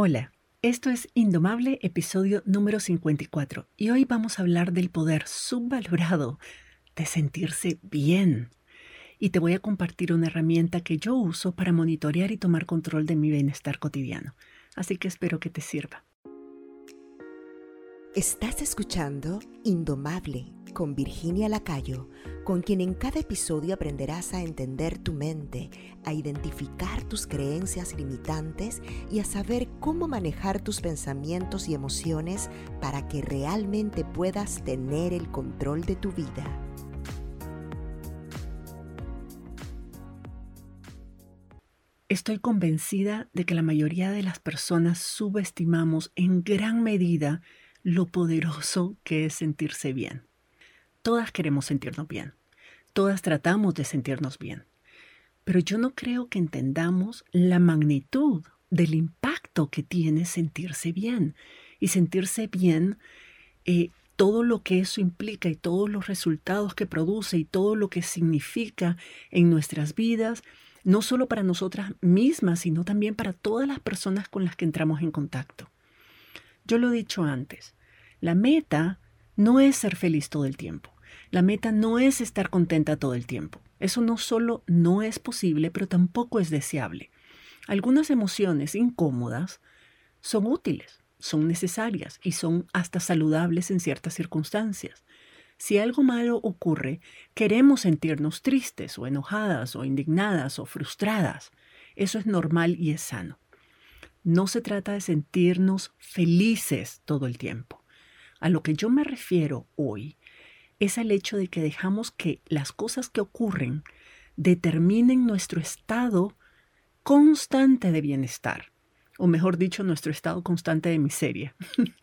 Hola, esto es Indomable, episodio número 54, y hoy vamos a hablar del poder subvalorado de sentirse bien. Y te voy a compartir una herramienta que yo uso para monitorear y tomar control de mi bienestar cotidiano. Así que espero que te sirva. Estás escuchando Indomable con Virginia Lacayo, con quien en cada episodio aprenderás a entender tu mente, a identificar tus creencias limitantes y a saber cómo manejar tus pensamientos y emociones para que realmente puedas tener el control de tu vida. Estoy convencida de que la mayoría de las personas subestimamos en gran medida lo poderoso que es sentirse bien. Todas queremos sentirnos bien, todas tratamos de sentirnos bien, pero yo no creo que entendamos la magnitud del impacto que tiene sentirse bien y sentirse bien eh, todo lo que eso implica y todos los resultados que produce y todo lo que significa en nuestras vidas, no solo para nosotras mismas, sino también para todas las personas con las que entramos en contacto. Yo lo he dicho antes, la meta no es ser feliz todo el tiempo. La meta no es estar contenta todo el tiempo. Eso no solo no es posible, pero tampoco es deseable. Algunas emociones incómodas son útiles, son necesarias y son hasta saludables en ciertas circunstancias. Si algo malo ocurre, queremos sentirnos tristes o enojadas o indignadas o frustradas. Eso es normal y es sano. No se trata de sentirnos felices todo el tiempo. A lo que yo me refiero hoy es el hecho de que dejamos que las cosas que ocurren determinen nuestro estado constante de bienestar, o mejor dicho, nuestro estado constante de miseria.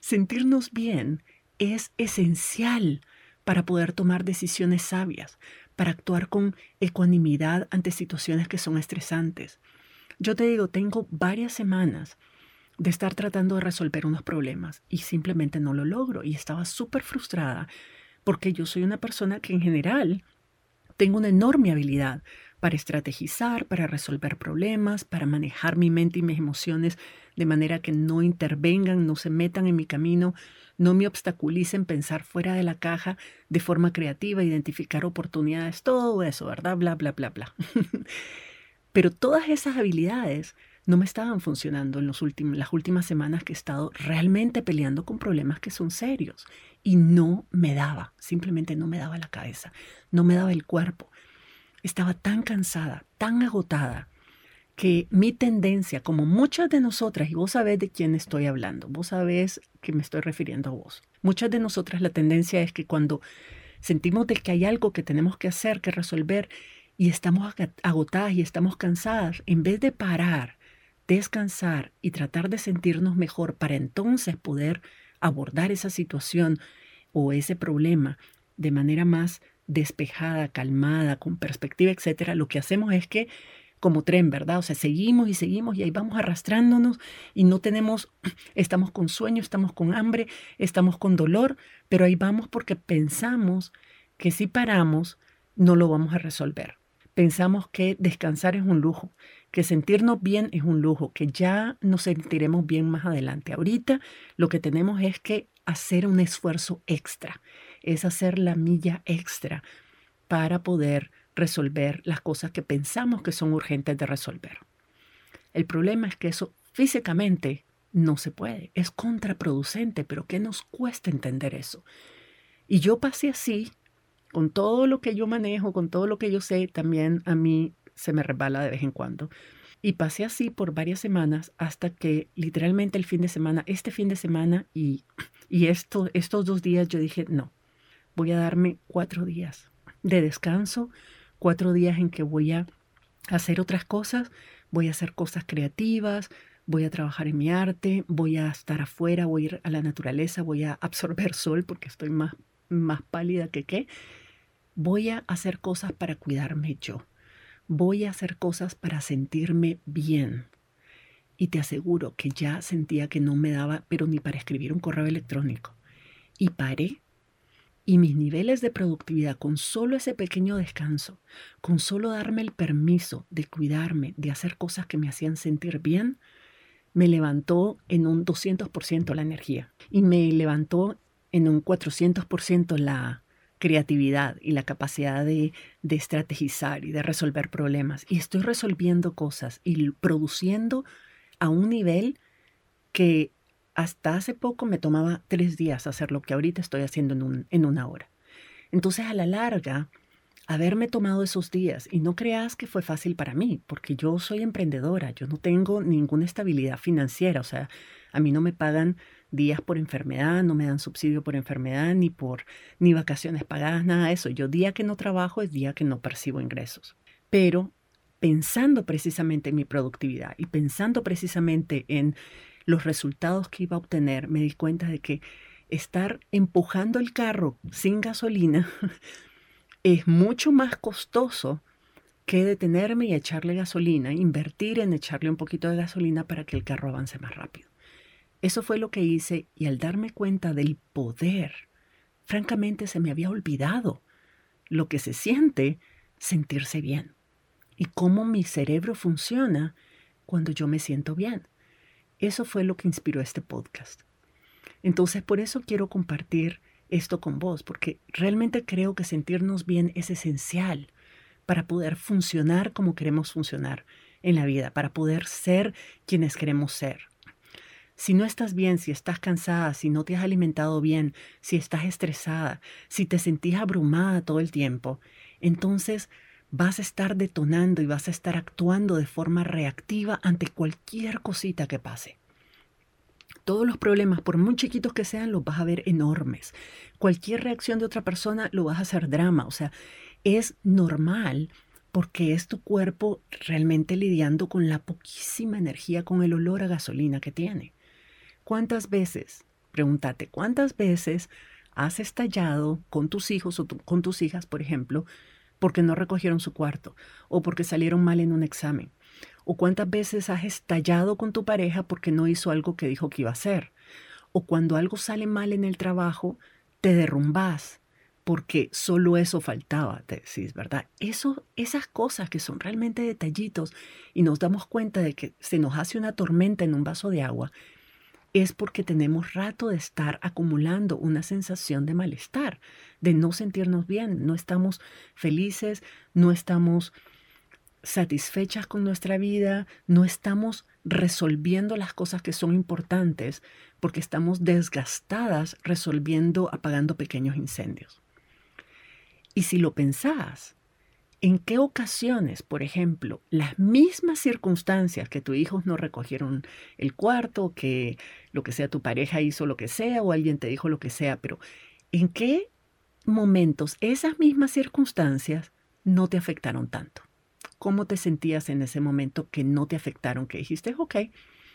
Sentirnos bien es esencial para poder tomar decisiones sabias, para actuar con ecuanimidad ante situaciones que son estresantes. Yo te digo, tengo varias semanas de estar tratando de resolver unos problemas y simplemente no lo logro y estaba súper frustrada porque yo soy una persona que en general tengo una enorme habilidad para estrategizar, para resolver problemas, para manejar mi mente y mis emociones de manera que no intervengan, no se metan en mi camino, no me obstaculicen pensar fuera de la caja de forma creativa, identificar oportunidades, todo eso, ¿verdad? Bla, bla, bla, bla. Pero todas esas habilidades no me estaban funcionando en los últimos, las últimas semanas que he estado realmente peleando con problemas que son serios y no me daba, simplemente no me daba la cabeza, no me daba el cuerpo. Estaba tan cansada, tan agotada, que mi tendencia, como muchas de nosotras, y vos sabés de quién estoy hablando, vos sabés que me estoy refiriendo a vos, muchas de nosotras la tendencia es que cuando sentimos que hay algo que tenemos que hacer, que resolver, y estamos agotadas y estamos cansadas, en vez de parar descansar y tratar de sentirnos mejor para entonces poder abordar esa situación o ese problema de manera más despejada, calmada, con perspectiva, etcétera, lo que hacemos es que como tren, ¿verdad? O sea, seguimos y seguimos y ahí vamos arrastrándonos y no tenemos, estamos con sueño, estamos con hambre, estamos con dolor, pero ahí vamos porque pensamos que si paramos no lo vamos a resolver. Pensamos que descansar es un lujo, que sentirnos bien es un lujo, que ya nos sentiremos bien más adelante. Ahorita lo que tenemos es que hacer un esfuerzo extra, es hacer la milla extra para poder resolver las cosas que pensamos que son urgentes de resolver. El problema es que eso físicamente no se puede, es contraproducente, pero ¿qué nos cuesta entender eso? Y yo pasé así, con todo lo que yo manejo, con todo lo que yo sé, también a mí se me resbala de vez en cuando. Y pasé así por varias semanas hasta que literalmente el fin de semana, este fin de semana y, y esto, estos dos días yo dije, no, voy a darme cuatro días de descanso, cuatro días en que voy a hacer otras cosas, voy a hacer cosas creativas, voy a trabajar en mi arte, voy a estar afuera, voy a ir a la naturaleza, voy a absorber sol porque estoy más, más pálida que qué. Voy a hacer cosas para cuidarme yo voy a hacer cosas para sentirme bien. Y te aseguro que ya sentía que no me daba, pero ni para escribir un correo electrónico. Y paré. Y mis niveles de productividad con solo ese pequeño descanso, con solo darme el permiso de cuidarme, de hacer cosas que me hacían sentir bien, me levantó en un 200% la energía y me levantó en un 400% la creatividad y la capacidad de, de estrategizar y de resolver problemas. Y estoy resolviendo cosas y produciendo a un nivel que hasta hace poco me tomaba tres días hacer lo que ahorita estoy haciendo en, un, en una hora. Entonces, a la larga, haberme tomado esos días, y no creas que fue fácil para mí, porque yo soy emprendedora, yo no tengo ninguna estabilidad financiera, o sea, a mí no me pagan días por enfermedad, no me dan subsidio por enfermedad, ni por ni vacaciones pagadas, nada de eso. Yo día que no trabajo es día que no percibo ingresos. Pero pensando precisamente en mi productividad y pensando precisamente en los resultados que iba a obtener, me di cuenta de que estar empujando el carro sin gasolina es mucho más costoso que detenerme y echarle gasolina, invertir en echarle un poquito de gasolina para que el carro avance más rápido. Eso fue lo que hice y al darme cuenta del poder, francamente se me había olvidado lo que se siente sentirse bien y cómo mi cerebro funciona cuando yo me siento bien. Eso fue lo que inspiró este podcast. Entonces, por eso quiero compartir esto con vos, porque realmente creo que sentirnos bien es esencial para poder funcionar como queremos funcionar en la vida, para poder ser quienes queremos ser. Si no estás bien, si estás cansada, si no te has alimentado bien, si estás estresada, si te sentís abrumada todo el tiempo, entonces vas a estar detonando y vas a estar actuando de forma reactiva ante cualquier cosita que pase. Todos los problemas, por muy chiquitos que sean, los vas a ver enormes. Cualquier reacción de otra persona lo vas a hacer drama. O sea, es normal porque es tu cuerpo realmente lidiando con la poquísima energía, con el olor a gasolina que tiene. ¿Cuántas veces, pregúntate, cuántas veces has estallado con tus hijos o con tus hijas, por ejemplo, porque no recogieron su cuarto o porque salieron mal en un examen? ¿O cuántas veces has estallado con tu pareja porque no hizo algo que dijo que iba a hacer? ¿O cuando algo sale mal en el trabajo, te derrumbas porque solo eso faltaba, te decís, ¿verdad? Eso, esas cosas que son realmente detallitos y nos damos cuenta de que se nos hace una tormenta en un vaso de agua, es porque tenemos rato de estar acumulando una sensación de malestar, de no sentirnos bien, no estamos felices, no estamos satisfechas con nuestra vida, no estamos resolviendo las cosas que son importantes porque estamos desgastadas resolviendo, apagando pequeños incendios. Y si lo pensás, ¿En qué ocasiones, por ejemplo, las mismas circunstancias que tus hijos no recogieron el cuarto, que lo que sea tu pareja hizo lo que sea o alguien te dijo lo que sea, pero en qué momentos esas mismas circunstancias no te afectaron tanto? ¿Cómo te sentías en ese momento que no te afectaron? Que dijiste, ok,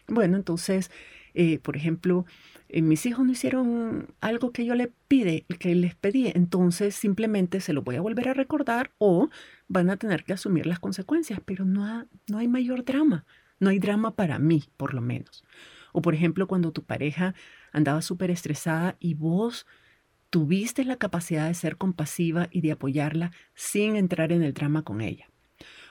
bueno, entonces, eh, por ejemplo, eh, mis hijos no hicieron algo que yo les pide, que les pedí, entonces simplemente se lo voy a volver a recordar o van a tener que asumir las consecuencias, pero no, no hay mayor drama, no hay drama para mí, por lo menos. O por ejemplo, cuando tu pareja andaba súper estresada y vos tuviste la capacidad de ser compasiva y de apoyarla sin entrar en el drama con ella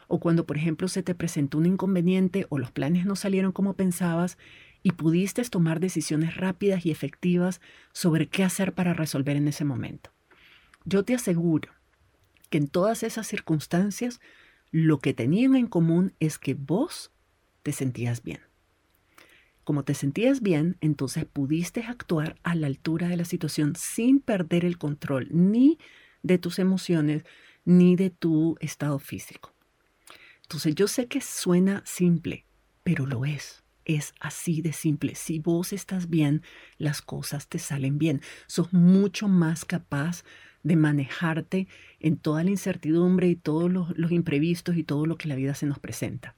o cuando, por ejemplo, se te presentó un inconveniente o los planes no salieron como pensabas y pudiste tomar decisiones rápidas y efectivas sobre qué hacer para resolver en ese momento. Yo te aseguro que en todas esas circunstancias lo que tenían en común es que vos te sentías bien. Como te sentías bien, entonces pudiste actuar a la altura de la situación sin perder el control ni de tus emociones ni de tu estado físico. Entonces yo sé que suena simple, pero lo es. Es así de simple. Si vos estás bien, las cosas te salen bien. Sos mucho más capaz de manejarte en toda la incertidumbre y todos los, imprevistos y todo lo que la vida se nos presenta.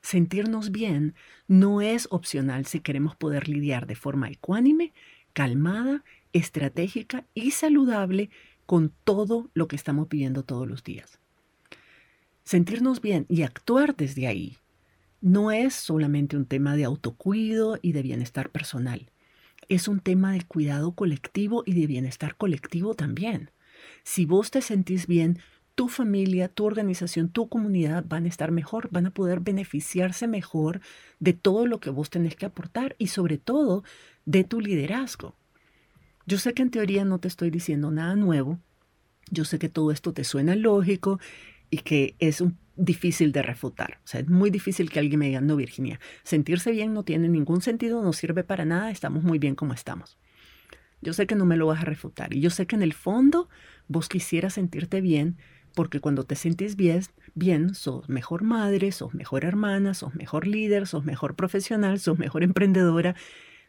Sentirnos bien no es opcional si queremos poder lidiar de forma ecuánime, calmada, estratégica y saludable con todo lo que estamos viviendo todos los días. Sentirnos bien y actuar desde ahí no es solamente un tema de autocuido y de bienestar personal, es un tema de cuidado colectivo y de bienestar colectivo también. Si vos te sentís bien, tu familia, tu organización, tu comunidad van a estar mejor, van a poder beneficiarse mejor de todo lo que vos tenés que aportar y sobre todo de tu liderazgo. Yo sé que en teoría no te estoy diciendo nada nuevo, yo sé que todo esto te suena lógico y que es difícil de refutar. O sea, es muy difícil que alguien me diga, no, Virginia, sentirse bien no tiene ningún sentido, no sirve para nada, estamos muy bien como estamos. Yo sé que no me lo vas a refutar y yo sé que en el fondo vos quisieras sentirte bien porque cuando te sientes bien, bien, sos mejor madre, sos mejor hermana, sos mejor líder, sos mejor profesional, sos mejor emprendedora,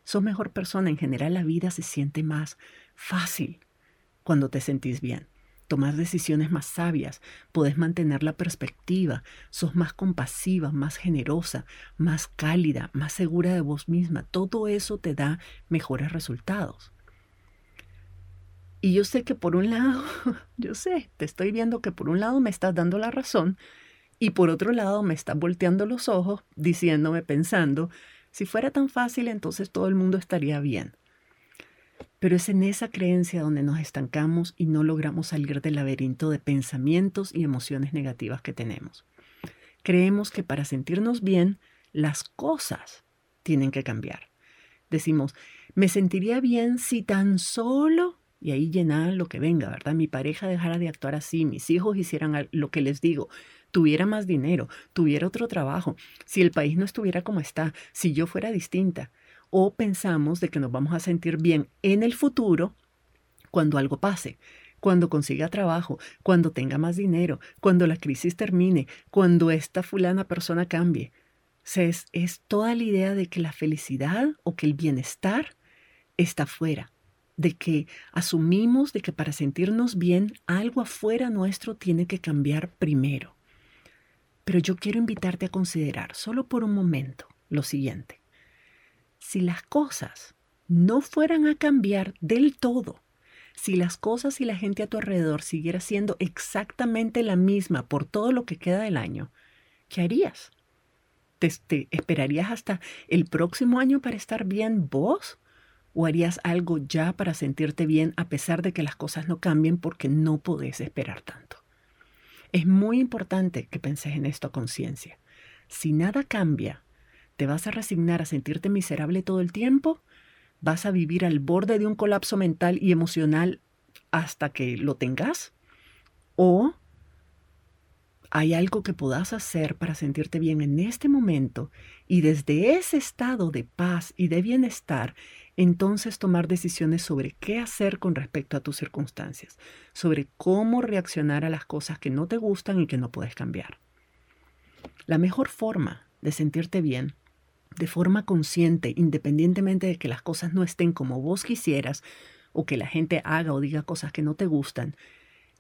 sos mejor persona. En general la vida se siente más fácil cuando te sentís bien. Tomás decisiones más sabias, podés mantener la perspectiva, sos más compasiva, más generosa, más cálida, más segura de vos misma. Todo eso te da mejores resultados. Y yo sé que por un lado, yo sé, te estoy viendo que por un lado me estás dando la razón y por otro lado me estás volteando los ojos diciéndome, pensando, si fuera tan fácil entonces todo el mundo estaría bien. Pero es en esa creencia donde nos estancamos y no logramos salir del laberinto de pensamientos y emociones negativas que tenemos. Creemos que para sentirnos bien, las cosas tienen que cambiar. Decimos, me sentiría bien si tan solo y ahí llenar lo que venga, ¿verdad? Mi pareja dejara de actuar así, mis hijos hicieran lo que les digo, tuviera más dinero, tuviera otro trabajo, si el país no estuviera como está, si yo fuera distinta. O pensamos de que nos vamos a sentir bien en el futuro cuando algo pase, cuando consiga trabajo, cuando tenga más dinero, cuando la crisis termine, cuando esta fulana persona cambie. es, toda la idea de que la felicidad o que el bienestar está fuera de que asumimos de que para sentirnos bien algo afuera nuestro tiene que cambiar primero. Pero yo quiero invitarte a considerar solo por un momento lo siguiente. Si las cosas no fueran a cambiar del todo, si las cosas y la gente a tu alrededor siguiera siendo exactamente la misma por todo lo que queda del año, ¿qué harías? ¿Te, esperarías hasta el próximo año para estar bien vos? ¿O harías algo ya para sentirte bien a pesar de que las cosas no cambien porque no podés esperar tanto? Es muy importante que penses en esto a conciencia. Si nada cambia, ¿te vas a resignar a sentirte miserable todo el tiempo? ¿Vas a vivir al borde de un colapso mental y emocional hasta que lo tengas? ¿O hay algo que puedas hacer para sentirte bien en este momento y desde ese estado de paz y de bienestar entonces tomar decisiones sobre qué hacer con respecto a tus circunstancias, sobre cómo reaccionar a las cosas que no te gustan y que no puedes cambiar. La mejor forma de sentirte bien, de forma consciente, independientemente de que las cosas no estén como vos quisieras o que la gente haga o diga cosas que no te gustan,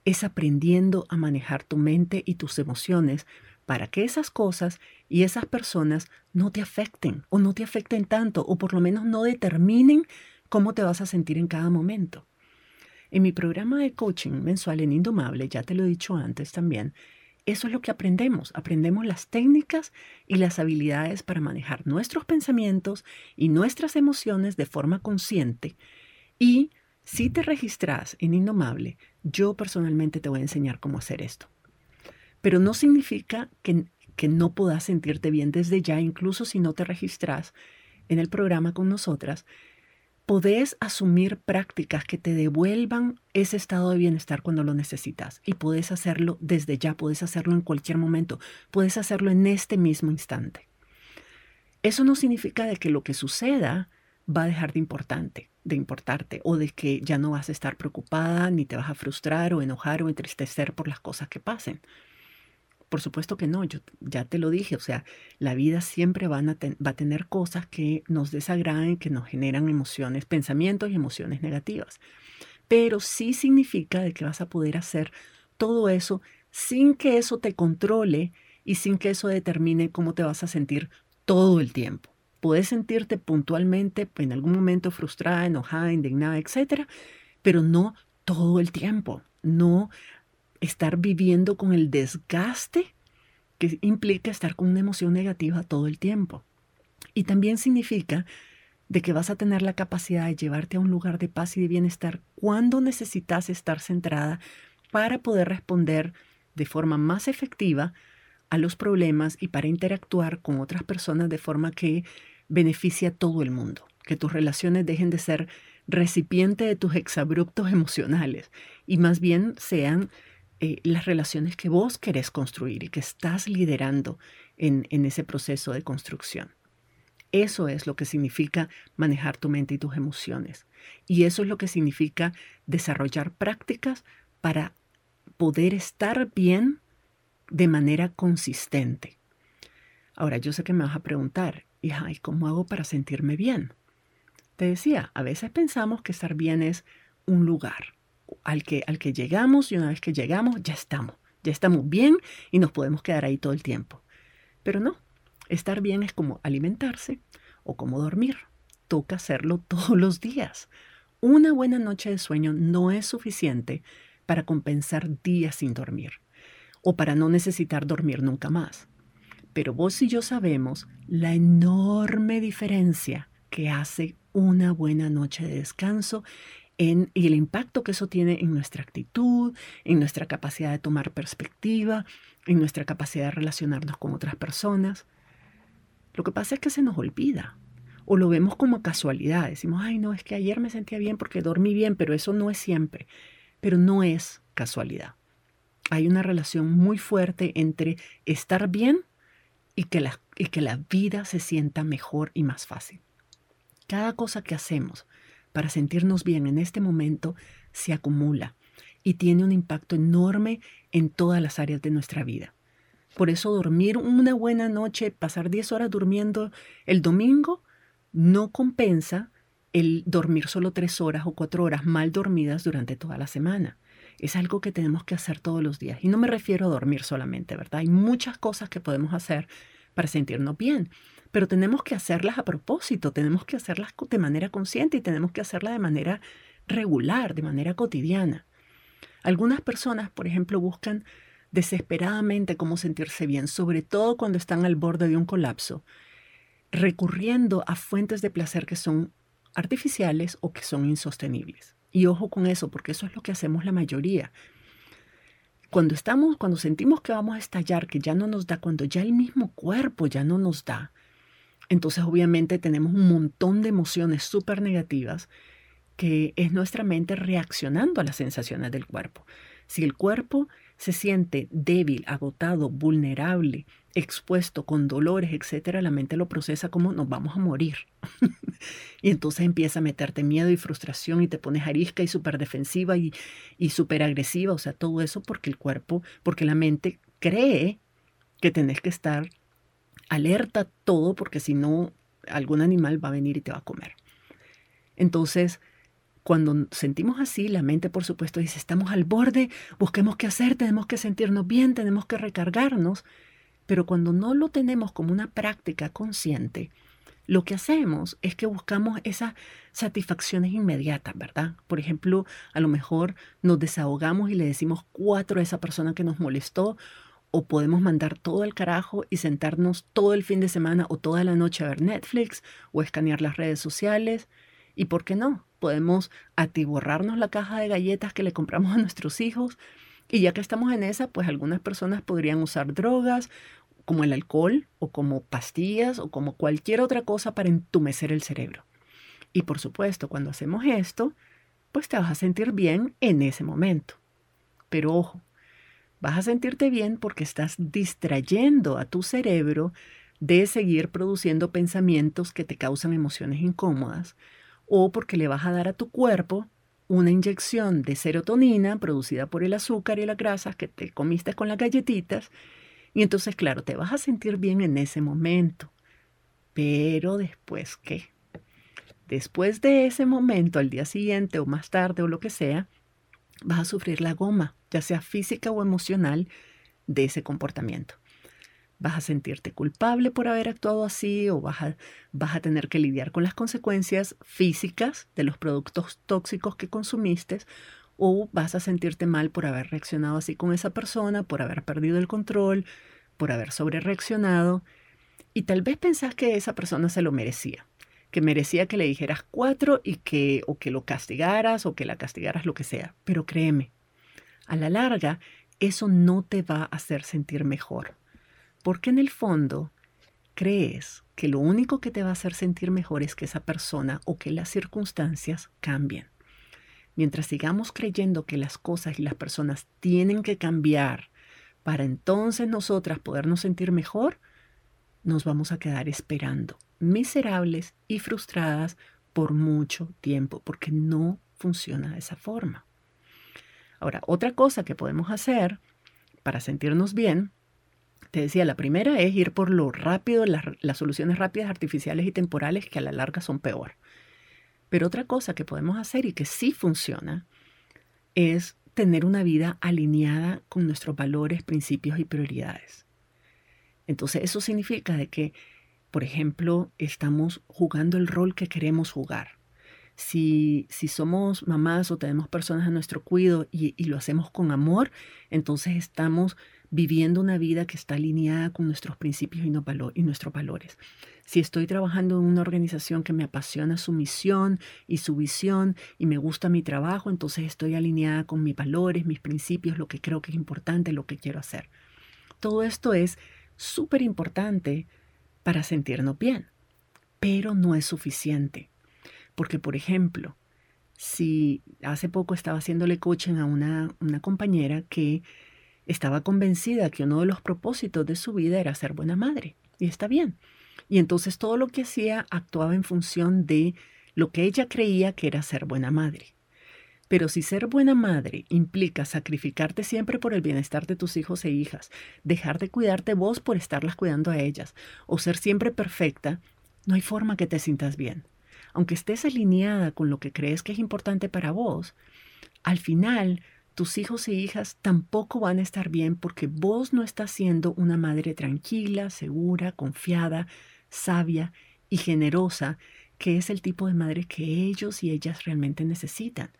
es aprendiendo a manejar tu mente y tus emociones para que esas cosas y esas personas no te afecten o no te afecten tanto o por lo menos no determinen cómo te vas a sentir en cada momento. En mi programa de coaching mensual en Indomable, ya te lo he dicho antes también, eso es lo que aprendemos. Aprendemos las técnicas y las habilidades para manejar nuestros pensamientos y nuestras emociones de forma consciente. Y si te registras en Indomable, yo personalmente te voy a enseñar cómo hacer esto. Pero no significa que, que no puedas sentirte bien desde ya, incluso si no te registras en el programa con nosotras. Podés asumir prácticas que te devuelvan ese estado de bienestar cuando lo necesitas. Y podés hacerlo desde ya, podés hacerlo en cualquier momento, podés hacerlo en este mismo instante. Eso no significa de que lo que suceda va a dejar de importante, de importarte, o de que ya no vas a estar preocupada, ni te vas a frustrar o enojar o entristecer por las cosas que pasen. Por supuesto que no, yo ya te lo dije, o sea, la vida siempre va a tener cosas que nos desagraden, que nos generan emociones, pensamientos y emociones negativas. Pero sí significa de que vas a poder hacer todo eso sin que eso te controle y sin que eso determine cómo te vas a sentir todo el tiempo. Puedes sentirte puntualmente en algún momento frustrada, enojada, indignada, etcétera, pero no todo el tiempo. No estar viviendo con el desgaste que implica estar con una emoción negativa todo el tiempo. Y también significa de que vas a tener la capacidad de llevarte a un lugar de paz y de bienestar cuando necesitas estar centrada para poder responder de forma más efectiva a los problemas y para interactuar con otras personas de forma que beneficie a todo el mundo, que tus relaciones dejen de ser recipiente de tus exabruptos emocionales y más bien sean eh, las relaciones que vos querés construir y que estás liderando en, en ese proceso de construcción. Eso es lo que significa manejar tu mente y tus emociones. Y eso es lo que significa desarrollar prácticas para poder estar bien de manera consistente. Ahora, yo sé que me vas a preguntar, ¿y cómo hago para sentirme bien? Te decía, a veces pensamos que estar bien es un lugar al que, al que llegamos y una vez que llegamos ya estamos, ya estamos bien y nos podemos quedar ahí todo el tiempo. Pero no, estar bien es como alimentarse o como dormir. Toca hacerlo todos los días. Una buena noche de sueño no es suficiente para compensar días sin dormir o para no necesitar dormir nunca más. Pero vos y yo sabemos la enorme diferencia que hace una buena noche de descanso y el impacto que eso tiene en nuestra actitud, en nuestra capacidad de tomar perspectiva, en nuestra capacidad de relacionarnos con otras personas. Lo que pasa es que se nos olvida o lo vemos como casualidad. Decimos, ay, no, es que ayer me sentía bien porque dormí bien, pero eso no es siempre. Pero no es casualidad. Hay una relación muy fuerte entre estar bien y que la, y que la vida se sienta mejor y más fácil. Cada cosa que hacemos para sentirnos bien en este momento se acumula y tiene un impacto enorme en todas las áreas de nuestra vida. Por eso dormir una buena noche, pasar 10 horas durmiendo el domingo, no compensa el dormir solo 3 horas o 4 horas mal dormidas durante toda la semana. Es algo que tenemos que hacer todos los días. Y no me refiero a dormir solamente, ¿verdad? Hay muchas cosas que podemos hacer para sentirnos bien pero tenemos que hacerlas a propósito, tenemos que hacerlas de manera consciente y tenemos que hacerlas de manera regular, de manera cotidiana. Algunas personas, por ejemplo, buscan desesperadamente cómo sentirse bien, sobre todo cuando están al borde de un colapso, recurriendo a fuentes de placer que son artificiales o que son insostenibles. Y ojo con eso, porque eso es lo que hacemos la mayoría. Cuando estamos, cuando sentimos que vamos a estallar, que ya no nos da, cuando ya el mismo cuerpo ya no nos da, entonces obviamente tenemos un montón de emociones súper negativas que es nuestra mente reaccionando a las sensaciones del cuerpo. Si el cuerpo se siente débil, agotado, vulnerable, expuesto con dolores, etcétera, la mente lo procesa como nos vamos a morir. y entonces empieza a meterte miedo y frustración y te pones arisca y súper defensiva y, y súper agresiva, o sea, todo eso porque el cuerpo, porque la mente cree que tenés que estar alerta todo porque si no, algún animal va a venir y te va a comer. Entonces, cuando sentimos así, la mente por supuesto dice, estamos al borde, busquemos qué hacer, tenemos que sentirnos bien, tenemos que recargarnos, pero cuando no lo tenemos como una práctica consciente, lo que hacemos es que buscamos esas satisfacciones inmediatas, ¿verdad? Por ejemplo, a lo mejor nos desahogamos y le decimos cuatro a esa persona que nos molestó o podemos mandar todo el carajo y sentarnos todo el fin de semana o toda la noche a ver Netflix o escanear las redes sociales. ¿Y por qué no? Podemos atiborrarnos la caja de galletas que le compramos a nuestros hijos. Y ya que estamos en esa, pues algunas personas podrían usar drogas como el alcohol o como pastillas o como cualquier otra cosa para entumecer el cerebro. Y por supuesto, cuando hacemos esto, pues te vas a sentir bien en ese momento. Pero ojo, Vas a sentirte bien porque estás distrayendo a tu cerebro de seguir produciendo pensamientos que te causan emociones incómodas o porque le vas a dar a tu cuerpo una inyección de serotonina producida por el azúcar y las grasas que te comiste con las galletitas y entonces claro, te vas a sentir bien en ese momento. Pero después qué? Después de ese momento, al día siguiente o más tarde o lo que sea, vas a sufrir la goma, ya sea física o emocional, de ese comportamiento. Vas a sentirte culpable por haber actuado así o vas a, vas a tener que lidiar con las consecuencias físicas de los productos tóxicos que consumiste o vas a sentirte mal por haber reaccionado así con esa persona, por haber perdido el control, por haber sobrereaccionado y tal vez pensás que esa persona se lo merecía que merecía que le dijeras cuatro y que o que lo castigaras o que la castigaras lo que sea. Pero créeme, a la larga, eso no te va a hacer sentir mejor. Porque en el fondo crees que lo único que te va a hacer sentir mejor es que esa persona o que las circunstancias cambien. Mientras sigamos creyendo que las cosas y las personas tienen que cambiar para entonces nosotras podernos sentir mejor, nos vamos a quedar esperando, miserables y frustradas por mucho tiempo, porque no funciona de esa forma. Ahora, otra cosa que podemos hacer para sentirnos bien, te decía, la primera es ir por lo rápido, las, las soluciones rápidas, artificiales y temporales que a la larga son peor. Pero otra cosa que podemos hacer y que sí funciona es tener una vida alineada con nuestros valores, principios y prioridades. Entonces eso significa de que, por ejemplo, estamos jugando el rol que queremos jugar. Si, somos mamás o tenemos personas a nuestro cuidado y, y lo hacemos con amor, entonces estamos viviendo una vida que está alineada con nuestros principios y, y, nuestros valores. Si estoy trabajando en una organización que me apasiona su misión y su visión y me gusta mi trabajo, entonces estoy alineada con mis valores, mis principios, lo que creo que es importante, lo que quiero hacer. Todo esto es súper importante para sentirnos bien, pero no es suficiente. Porque, por ejemplo, si hace poco estaba haciéndole coaching a una, una compañera que estaba convencida que uno de los propósitos de su vida era ser buena madre. Y está bien. Y entonces todo lo que hacía actuaba en función de lo que ella creía que era ser buena madre. Pero si ser buena madre implica sacrificarte siempre por el bienestar de tus hijos e hijas, dejar de cuidarte vos por estarlas cuidando a ellas, o ser siempre perfecta, no hay forma que te sientas bien. Aunque estés alineada con lo que crees que es importante para vos, al final tus hijos e hijas tampoco van a estar bien porque vos no estás siendo una madre tranquila, segura, confiada, sabia y generosa, que es el tipo de madre que ellos y ellas realmente necesitan,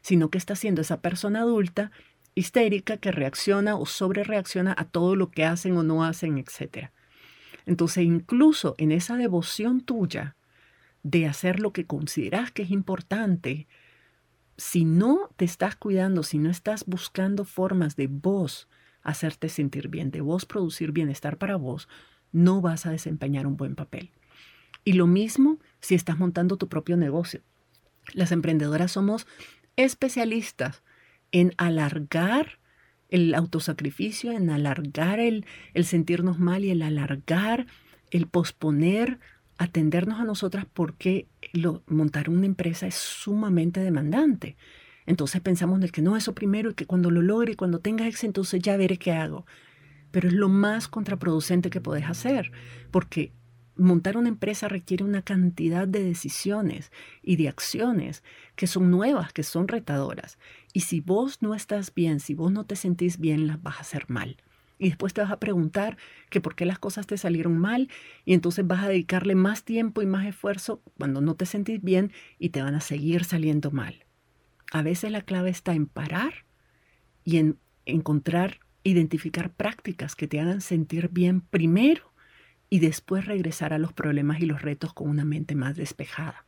sino que estás siendo esa persona adulta histérica que reacciona o sobrereacciona a todo lo que hacen o no hacen, etc. Entonces, incluso en esa devoción tuya de hacer lo que consideras que es importante, si no te estás cuidando, si no estás buscando formas de vos hacerte sentir bien, de vos producir bienestar para vos, no vas a desempeñar un buen papel. Y lo mismo si estás montando tu propio negocio. Las emprendedoras somos especialistas en alargar el autosacrificio, en alargar el, el sentirnos mal y el alargar, el posponer atendernos a nosotras porque lo, montar una empresa es sumamente demandante. Entonces pensamos en que no, eso primero y que cuando lo logre y cuando tenga éxito, entonces ya veré qué hago. Pero es lo más contraproducente que puedes hacer, porque montar una empresa requiere una cantidad de decisiones y de acciones que son nuevas, que son retadoras. Y si vos no estás bien, si vos no te sentís bien, las vas a hacer mal. Y después te vas a preguntar que por qué las cosas te salieron mal y entonces vas a dedicarle más tiempo y más esfuerzo cuando no te sentís bien y te van a seguir saliendo mal. A veces la clave está en parar y en encontrar, identificar prácticas que te hagan sentir bien primero y después regresar a los problemas y los retos con una mente más despejada.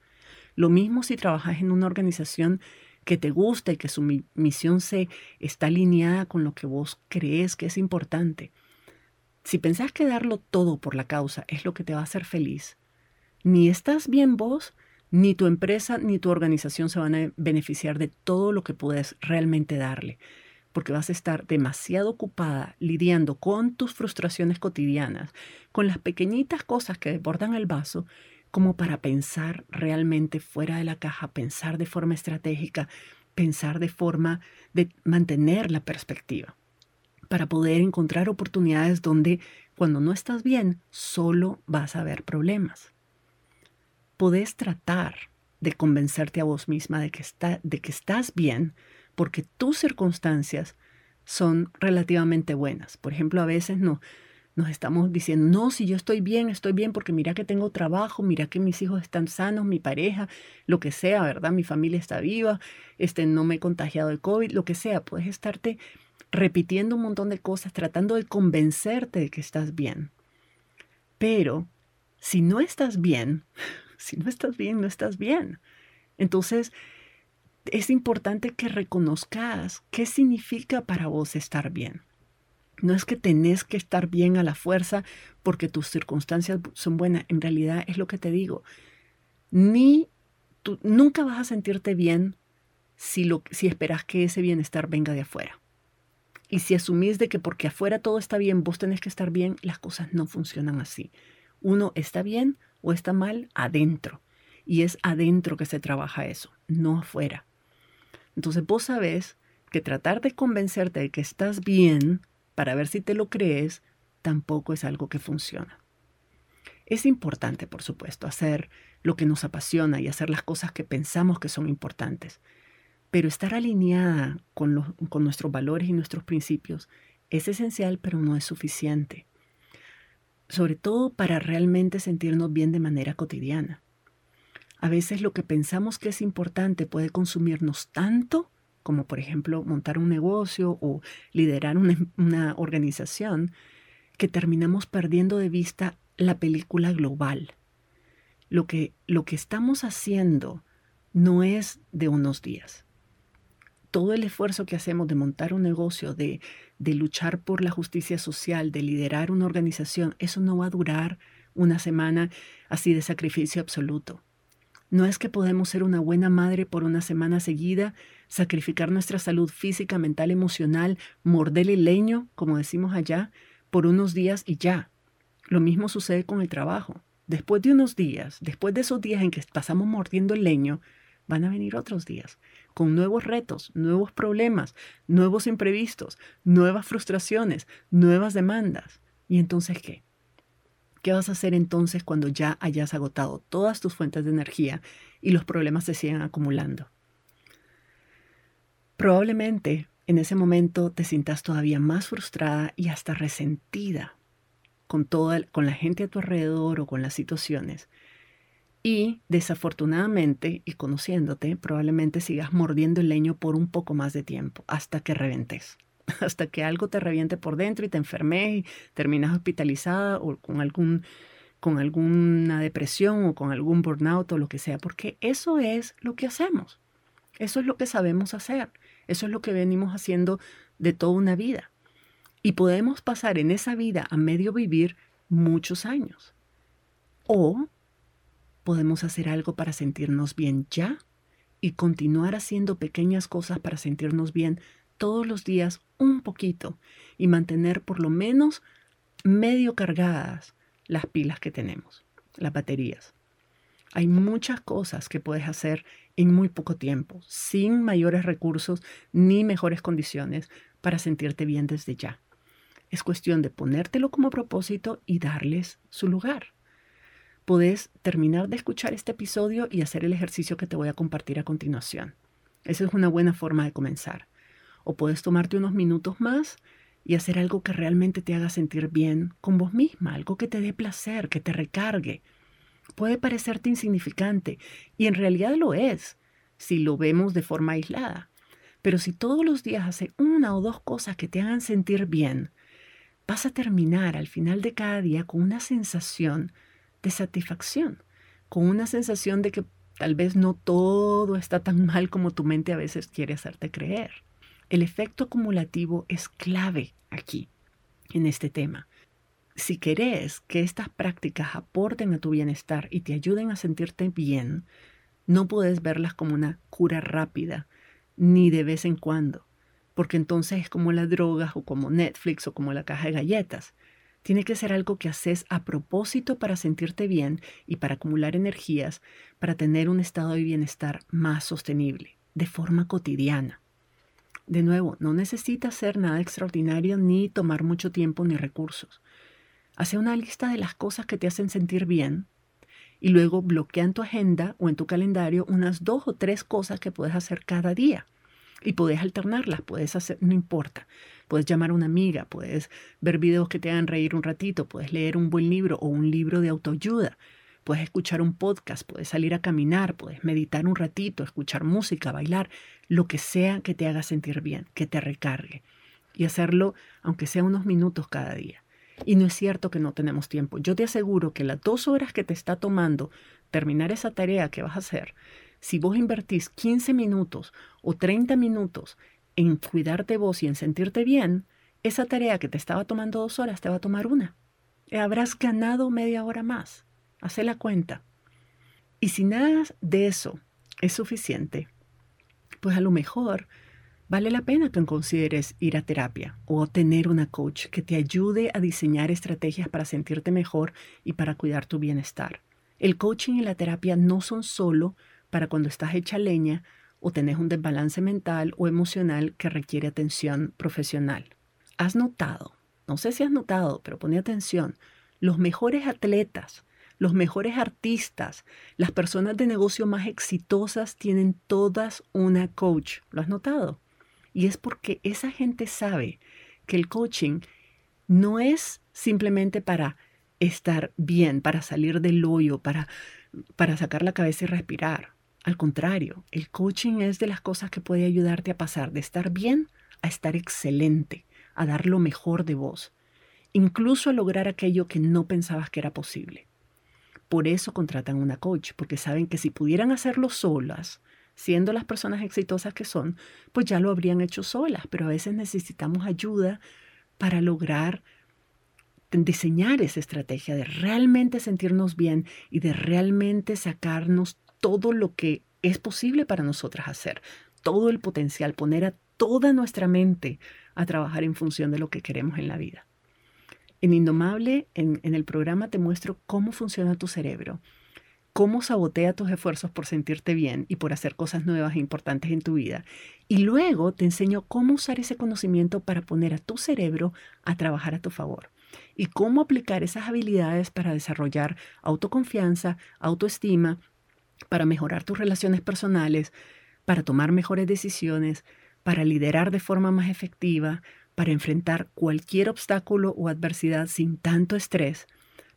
Lo mismo si trabajas en una organización que te gusta y que su misión se está alineada con lo que vos crees que es importante. Si pensás que darlo todo por la causa es lo que te va a hacer feliz, ni estás bien vos, ni tu empresa ni tu organización se van a beneficiar de todo lo que puedes realmente darle, porque vas a estar demasiado ocupada lidiando con tus frustraciones cotidianas, con las pequeñitas cosas que desbordan el vaso como para pensar realmente fuera de la caja, pensar de forma estratégica, pensar de forma de mantener la perspectiva, para poder encontrar oportunidades donde cuando no estás bien, solo vas a ver problemas. Podés tratar de convencerte a vos misma de que, está, de que estás bien porque tus circunstancias son relativamente buenas. Por ejemplo, a veces no, nos estamos diciendo, no, si yo estoy bien, estoy bien porque mira que tengo trabajo, mira que mis hijos están sanos, mi pareja, lo que sea, ¿verdad? Mi familia está viva, este, no me he contagiado de COVID, lo que sea, puedes estarte repitiendo un montón de cosas, tratando de convencerte de que estás bien. Pero si no estás bien, si no estás bien, no estás bien. Entonces, es importante que reconozcas qué significa para vos estar bien. No es que tenés que estar bien a la fuerza porque tus circunstancias son buenas. En realidad es lo que te digo. Ni tú, nunca vas a sentirte bien si, lo, si esperas que ese bienestar venga de afuera. Y si asumís de que porque afuera todo está bien, vos tenés que estar bien, las cosas no funcionan así. Uno está bien o está mal adentro. Y es adentro que se trabaja eso, no afuera. Entonces vos sabés que tratar de convencerte de que estás bien para ver si te lo crees tampoco es algo que funciona. Es importante, por supuesto, hacer lo que nos apasiona y hacer las cosas que pensamos que son importantes. Pero estar alineada con, nuestros valores y nuestros principios es esencial, pero no es suficiente. Sobre todo para realmente sentirnos bien de manera cotidiana. A veces lo que pensamos que es importante puede consumirnos tanto como por ejemplo montar un negocio o liderar una, una, organización, que terminamos perdiendo de vista la película global. Lo que, lo que estamos haciendo no es de unos días todo el esfuerzo que hacemos de montar un negocio, de, de luchar por la justicia social, de liderar una organización, eso no va a durar una semana así de sacrificio absoluto. No es que podemos ser una buena madre por una semana seguida, sacrificar nuestra salud física, mental, emocional, morder el leño, como decimos allá, por unos días y ya. Lo mismo sucede con el trabajo. Después de unos días, después de esos días en que pasamos mordiendo el leño, van a venir otros días con nuevos retos, nuevos problemas, nuevos imprevistos, nuevas frustraciones, nuevas demandas. ¿Y entonces qué? ¿Qué vas a hacer entonces cuando ya hayas agotado todas tus fuentes de energía y los problemas se sigan acumulando? Probablemente en ese momento te sientas todavía más frustrada y hasta resentida con, toda, con la gente a tu alrededor o con las situaciones y desafortunadamente, y conociéndote, probablemente sigas mordiendo el leño por un poco más de tiempo, hasta que reventes, hasta que algo te reviente por dentro y te enfermes y terminas hospitalizada o con algún con alguna depresión o con algún burnout o lo que sea, porque eso es lo que hacemos. Eso es lo que sabemos hacer. Eso es lo que venimos haciendo de toda una vida. Y podemos pasar en esa vida a medio vivir muchos años. O podemos hacer algo para sentirnos bien ya y continuar haciendo pequeñas cosas para sentirnos bien todos los días un poquito y mantener por lo menos medio cargadas las pilas que tenemos, las baterías. Hay muchas cosas que puedes hacer en muy poco tiempo, sin mayores recursos ni mejores condiciones para sentirte bien desde ya. Es cuestión de ponértelo como propósito y darles su lugar podés terminar de escuchar este episodio y hacer el ejercicio que te voy a compartir a continuación. Esa es una buena forma de comenzar. O puedes tomarte unos minutos más y hacer algo que realmente te haga sentir bien con vos misma, algo que te dé placer, que te recargue. Puede parecerte insignificante y en realidad lo es si lo vemos de forma aislada. Pero si todos los días haces una o dos cosas que te hagan sentir bien, vas a terminar al final de cada día con una sensación de satisfacción, con una sensación de que tal vez no todo está tan mal como tu mente a veces quiere hacerte creer. El efecto acumulativo es clave aquí, en este tema. Si querés que estas prácticas aporten a tu bienestar y te ayuden a sentirte bien, no puedes verlas como una cura rápida, ni de vez en cuando, porque entonces es como las drogas o como Netflix o como la caja de galletas. Tiene que ser algo que haces a propósito para sentirte bien y para acumular energías, para tener un estado de bienestar más sostenible, de forma cotidiana. De nuevo, no necesitas hacer nada extraordinario ni tomar mucho tiempo ni recursos. Hace una lista de las cosas que te hacen sentir bien y luego bloquea en tu agenda o en tu calendario unas dos o tres cosas que puedes hacer cada día. Y puedes alternarlas, puedes hacer, no importa. Puedes llamar a una amiga, puedes ver videos que te hagan reír un ratito, puedes leer un buen libro o un libro de autoayuda, puedes escuchar un podcast, puedes salir a caminar, puedes meditar un ratito, escuchar música, bailar, lo que sea que te haga sentir bien, que te recargue. Y hacerlo aunque sea unos minutos cada día. Y no es cierto que no tenemos tiempo. Yo te aseguro que las dos horas que te está tomando terminar esa tarea que vas a hacer, Si vos invertís 15 minutos o 30 minutos en cuidarte vos y en sentirte bien, esa tarea que te estaba tomando dos horas te va a tomar una. Habrás ganado media hora más. Hacé la cuenta. Y si nada de eso es suficiente, pues a lo mejor vale la pena que consideres ir a terapia o tener una coach que te ayude a diseñar estrategias para sentirte mejor y para cuidar tu bienestar. El coaching y la terapia no son solo para cuando estás hecha leña o tenés un desbalance mental o emocional que requiere atención profesional. ¿Has notado? No sé si has notado, pero pone atención. Los mejores atletas, los mejores artistas, las personas de negocio más exitosas tienen todas una coach. ¿Lo has notado? Y es porque esa gente sabe que el coaching no es simplemente para estar bien, para salir del hoyo, para, para sacar la cabeza y respirar. Al contrario, el coaching es de las cosas que puede ayudarte a pasar de estar bien a estar excelente, a dar lo mejor de vos, incluso a lograr aquello que no pensabas que era posible. Por eso contratan una coach, porque saben que si pudieran hacerlo solas, siendo las personas exitosas que son, pues ya lo habrían hecho solas, pero a veces necesitamos ayuda para lograr diseñar esa estrategia de realmente sentirnos bien y de realmente sacarnos todo lo que es posible para nosotras hacer, todo el potencial, poner a toda nuestra mente a trabajar en función de lo que queremos en la vida. En Indomable, en, en el programa te muestro cómo funciona tu cerebro, cómo sabotea tus esfuerzos por sentirte bien y por hacer cosas nuevas e importantes en tu vida. Y luego te enseño cómo usar ese conocimiento para poner a tu cerebro a trabajar a tu favor y cómo aplicar esas habilidades para desarrollar autoconfianza, autoestima, para mejorar tus relaciones personales, para tomar mejores decisiones, para liderar de forma más efectiva, para enfrentar cualquier obstáculo o adversidad sin tanto estrés,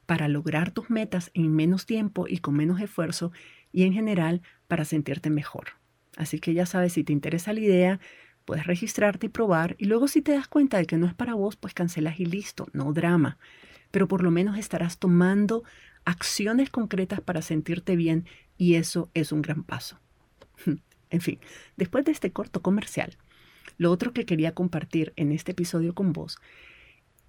para lograr tus metas en menos tiempo y con menos esfuerzo y en general para sentirte mejor. Así que ya sabes, si te interesa la idea, puedes registrarte y probar y luego si te das cuenta de que no es para vos, pues cancelas y listo, no drama. Pero por lo menos estarás tomando acciones concretas para sentirte bien y eso es un gran paso. en fin, después de este corto comercial, lo otro que quería compartir en este episodio con vos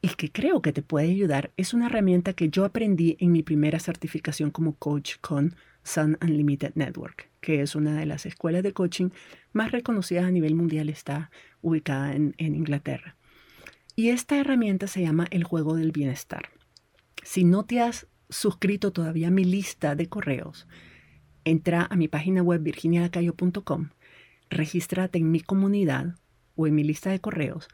y que creo que te puede ayudar es una herramienta que yo aprendí en mi primera certificación como coach con Sun Unlimited Network, que es una de las escuelas de coaching más reconocidas a nivel mundial, está ubicada en, en Inglaterra. Y esta herramienta se llama el juego del bienestar. Si no te has suscrito todavía a mi lista de correos, entra a mi página web virginialacayo.com, regístrate en mi comunidad o en mi lista de correos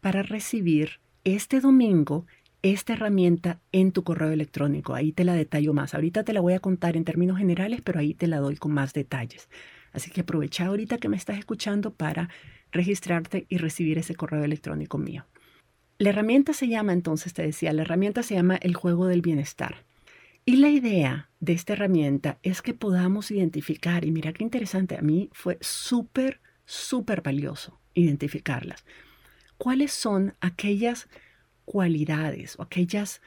para recibir este domingo esta herramienta en tu correo electrónico. Ahí te la detallo más. Ahorita te la voy a contar en términos generales, pero ahí te la doy con más detalles. Así que aprovecha ahorita que me estás escuchando para registrarte y recibir ese correo electrónico mío. La herramienta se llama, entonces te decía, la herramienta se llama el juego del bienestar. Y la idea de esta herramienta es que podamos identificar, y mira qué interesante, a mí fue súper, súper valioso identificarlas. ¿Cuáles son aquellas cualidades o aquellas,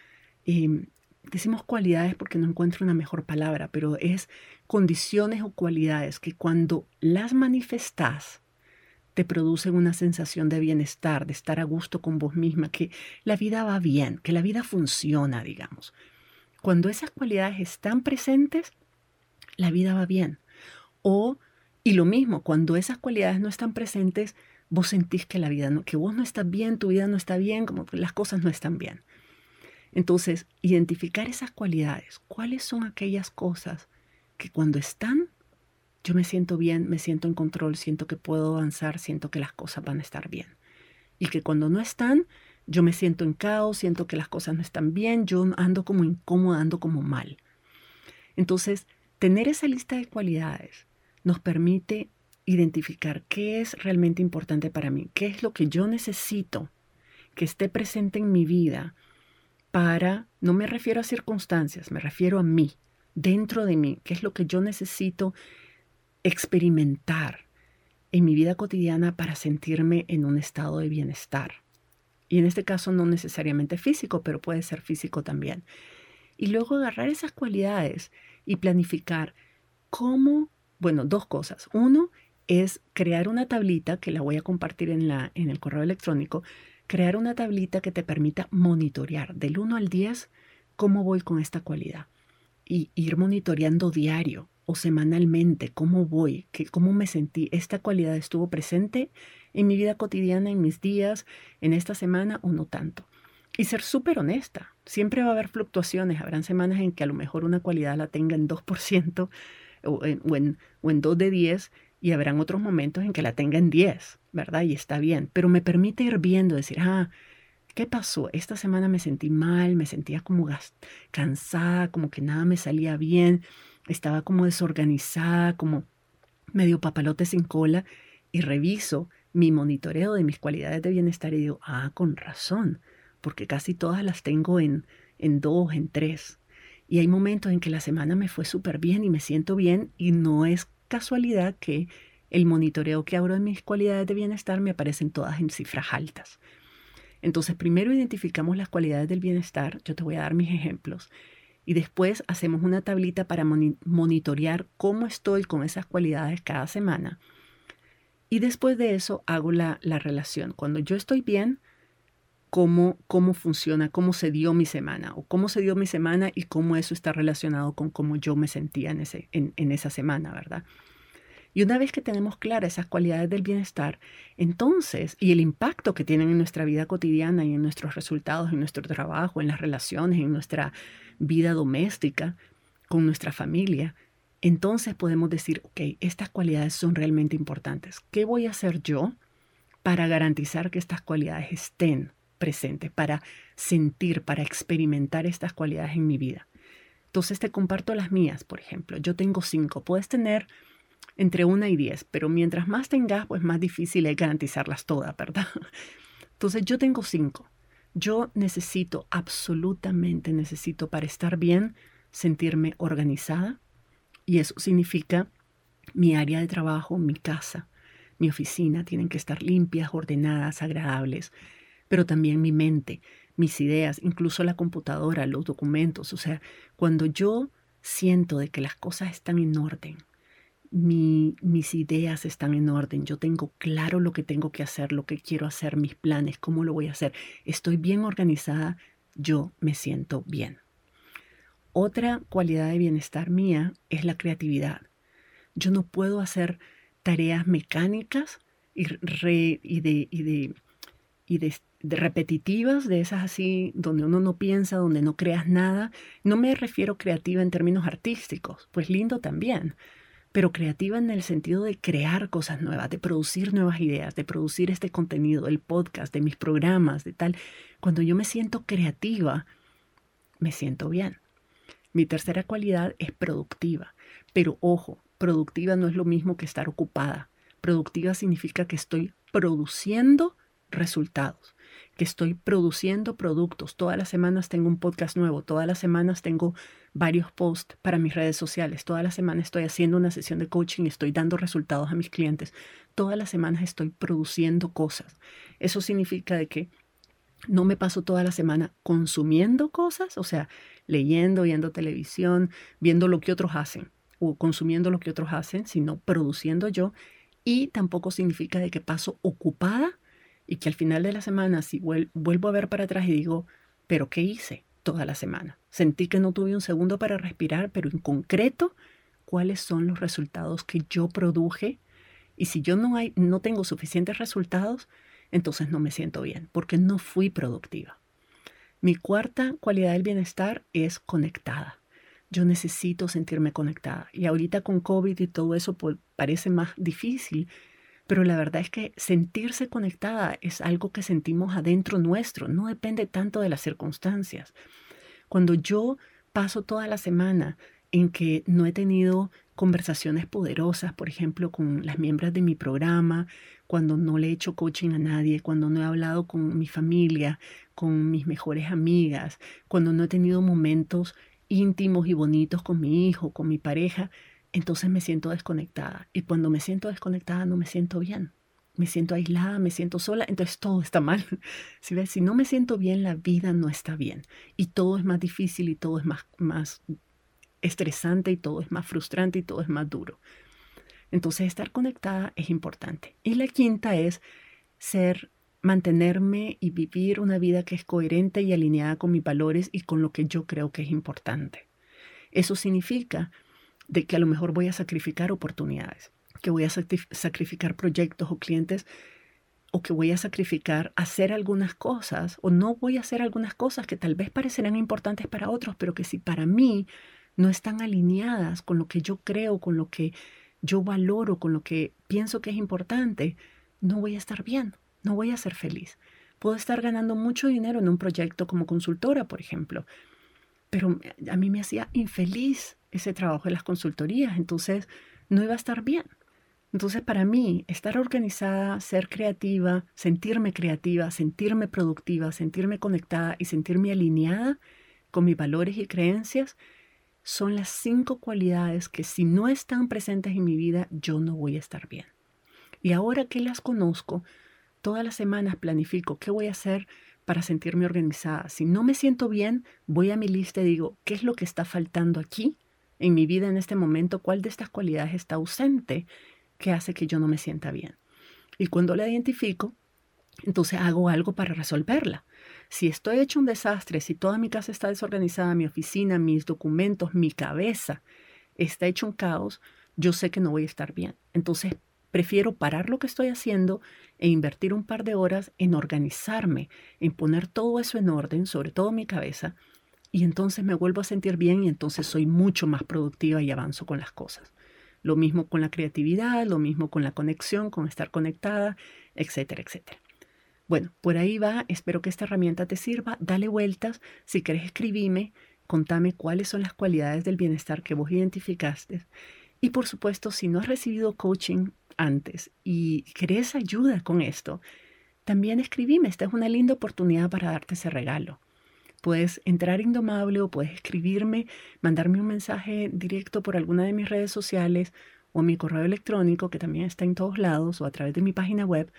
em, decimos cualidades porque no encuentro una mejor palabra, pero es condiciones o cualidades que cuando las manifestas te producen una sensación de bienestar, de estar a gusto con vos misma, que la vida va bien, que la vida funciona, digamos. Cuando esas cualidades están presentes, la vida va bien. O, y lo mismo, cuando esas cualidades no están presentes, vos sentís que la vida no, que vos no estás bien, tu vida no está bien, como las cosas no están bien. Entonces, identificar esas cualidades, cuáles son aquellas cosas que cuando están, yo me siento bien, me siento en control, siento que puedo avanzar, siento que las cosas van a estar bien. Y que cuando no están, yo me siento en caos, siento que las cosas no están bien, yo ando como incómoda, ando como mal. Entonces, tener esa lista de cualidades nos permite identificar qué es realmente importante para mí, qué es lo que yo necesito que esté presente en mi vida para, no me refiero a circunstancias, me refiero a mí, dentro de mí, qué es lo que yo necesito experimentar en mi vida cotidiana para sentirme en un estado de bienestar. Y en este caso no necesariamente físico, pero puede ser físico también. Y luego agarrar esas cualidades y planificar cómo Bueno, dos cosas. Uno es crear una tablita que la voy a compartir en, la, en el correo electrónico, crear una tablita que te permita monitorear del 1 al 10 cómo voy con esta cualidad y ir monitoreando diario o semanalmente cómo voy, que, cómo me sentí, esta cualidad estuvo presente en mi vida cotidiana, en mis días, en esta semana o no tanto. Y ser súper honesta. Siempre va a haber fluctuaciones. Habrán semanas en que a lo mejor una cualidad la tenga en 2% o en, o en, o en 2 de 10 y habrán otros momentos en que la tenga en 10, ¿verdad? Y está bien. Pero me permite ir viendo, decir, ah, ¿qué pasó? Esta semana me sentí mal, me sentía como cansada, como que nada me salía bien, estaba como desorganizada, como medio papalote sin cola. Y reviso mi monitoreo de mis cualidades de bienestar y digo, ah, con razón porque casi todas las tengo en, en dos, en tres. Y hay momentos en que la semana me fue súper bien y me siento bien y no es casualidad que el monitoreo que abro de mis cualidades de bienestar me aparecen todas en cifras altas. Entonces, primero identificamos las cualidades del bienestar, yo te voy a dar mis ejemplos, y después hacemos una tablita para monitorear cómo estoy con esas cualidades cada semana. Y después de eso hago la, la relación. Cuando yo estoy bien, cómo, cómo funciona, cómo se dio mi semana o cómo se dio mi semana y cómo eso está relacionado con cómo yo me sentía en, ese, en, en esa semana, ¿verdad? Y una vez que tenemos claras esas cualidades del bienestar, entonces, y el impacto que tienen en nuestra vida cotidiana y en nuestros resultados, en nuestro trabajo, en las relaciones, en nuestra vida doméstica, con nuestra familia, entonces podemos decir, ok, estas cualidades son realmente importantes. ¿Qué voy a hacer yo para garantizar que estas cualidades estén presente, para sentir, para experimentar estas cualidades en mi vida. Entonces te comparto las mías, por ejemplo. Yo tengo cinco. Puedes tener entre una y diez, pero mientras más tengas, pues más difícil es garantizarlas todas, ¿verdad? Entonces yo tengo cinco. Yo necesito, absolutamente necesito para estar bien, sentirme organizada. Y eso significa mi área de trabajo, mi casa, mi oficina, tienen que estar limpias, ordenadas, agradables pero también mi mente, mis ideas, incluso la computadora, los documentos. O sea, cuando yo siento de que las cosas están en orden, mis ideas están en orden, yo tengo claro lo que tengo que hacer, lo que quiero hacer, mis planes, cómo lo voy a hacer, estoy bien organizada, yo me siento bien. Otra cualidad de bienestar mía es la creatividad. Yo no puedo hacer tareas mecánicas y, de, y de, repetitivas, de esas así, donde uno no piensa, donde no creas nada. No me refiero creativa en términos artísticos, pues lindo también, pero creativa en el sentido de crear cosas nuevas, de producir nuevas ideas, de producir este contenido, el podcast, de mis programas, de tal. Cuando yo me siento creativa, me siento bien. Mi tercera cualidad es productiva, pero ojo, productiva no es lo mismo que estar ocupada. Productiva significa que estoy produciendo resultados que estoy produciendo productos. Todas las semanas tengo un podcast nuevo, todas las semanas tengo varios posts para mis redes sociales, todas las semanas estoy haciendo una sesión de coaching, estoy dando resultados a mis clientes, todas las semanas estoy produciendo cosas. Eso significa de que no me paso toda la semana consumiendo cosas, o sea, leyendo, viendo televisión, viendo lo que otros hacen o consumiendo lo que otros hacen, sino produciendo yo. Y tampoco significa de que paso ocupada y que al final de la semana, si vuelvo a ver para atrás y digo, pero ¿qué hice toda la semana? Sentí que no tuve un segundo para respirar, pero en concreto, ¿cuáles son los resultados que yo produje? Y si yo no, hay, no tengo suficientes resultados, entonces no me siento bien, porque no fui productiva. Mi cuarta cualidad del bienestar es conectada. Yo necesito sentirme conectada. Y ahorita con COVID y todo eso pues, parece más difícil, pero la verdad es que sentirse conectada es algo que sentimos adentro nuestro, no depende tanto de las circunstancias. Cuando yo paso toda la semana en que no he tenido conversaciones poderosas, por ejemplo, con las miembros de mi programa, cuando no le he hecho coaching a nadie, cuando no he hablado con mi familia, con mis mejores amigas, cuando no he tenido momentos íntimos y bonitos con mi hijo, con mi pareja, entonces me siento desconectada. Y cuando me siento desconectada no me siento bien. Me siento aislada, me siento sola, entonces todo está mal. Si, no me siento bien, la vida no está bien. Y todo es más difícil y todo es más, más estresante y todo es más frustrante y todo es más duro. Entonces estar conectada es importante. Y la quinta es ser, mantenerme y vivir una vida que es coherente y alineada con mis valores y con lo que yo creo que es importante. Eso significa de que a lo mejor voy a sacrificar oportunidades, que voy a sacrificar proyectos o clientes o que voy a sacrificar hacer algunas cosas o no voy a hacer algunas cosas que tal vez parecerán importantes para otros, pero que si para mí no están alineadas con lo que yo creo, con lo que yo valoro, con lo que pienso que es importante, no voy a estar bien, no voy a ser feliz. Puedo estar ganando mucho dinero en un proyecto como consultora, por ejemplo, pero a mí me hacía infeliz ese trabajo en las consultorías, entonces no iba a estar bien. Entonces, para mí, estar organizada, ser creativa, sentirme creativa, sentirme productiva, sentirme conectada y sentirme alineada con mis valores y creencias son las cinco cualidades que si no están presentes en mi vida, yo no voy a estar bien. Y ahora que las conozco, todas las semanas planifico qué voy a hacer para sentirme organizada. Si no me siento bien, voy a mi lista y digo, ¿qué es lo que está faltando aquí en mi vida en este momento? ¿Cuál de estas cualidades está ausente que hace que yo no me sienta bien? Y cuando la identifico, entonces hago algo para resolverla. Si estoy hecho un desastre, si toda mi casa está desorganizada, mi oficina, mis documentos, mi cabeza está hecho un caos, yo sé que no voy a estar bien. Entonces prefiero parar lo que estoy haciendo e invertir un par de horas en organizarme, en poner todo eso en orden, sobre todo mi cabeza, y entonces me vuelvo a sentir bien y entonces soy mucho más productiva y avanzo con las cosas. Lo mismo con la creatividad, lo mismo con la conexión, con estar conectada, etcétera, etcétera. Bueno, por ahí va, espero que esta herramienta te sirva, dale vueltas, si quieres escribime, contame cuáles son las cualidades del bienestar que vos identificaste. Y por supuesto, si no has recibido coaching antes y querés ayuda con esto, también escribime, esta es una linda oportunidad para darte ese regalo. Puedes entrar Indomable o puedes escribirme, mandarme un mensaje directo por alguna de mis redes sociales o mi correo electrónico que también está en todos lados o a través de mi página web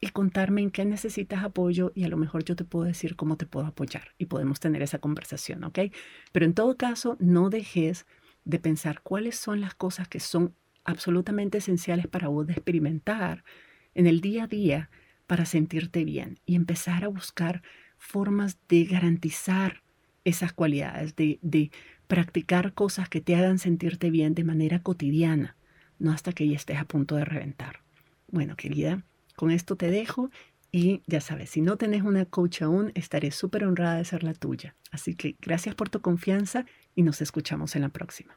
y contarme en qué necesitas apoyo y a lo mejor yo te puedo decir cómo te puedo apoyar y podemos tener esa conversación, ¿ok? Pero en todo caso, no dejes de pensar cuáles son las cosas que son absolutamente esenciales para vos de experimentar en el día a día para sentirte bien y empezar a buscar formas de garantizar esas cualidades, de, de practicar cosas que te hagan sentirte bien de manera cotidiana, no hasta que ya estés a punto de reventar. Bueno, querida, con esto te dejo y ya sabes, si no tenés una coach aún, estaré súper honrada de ser la tuya. Así que gracias por tu confianza y nos escuchamos en la próxima.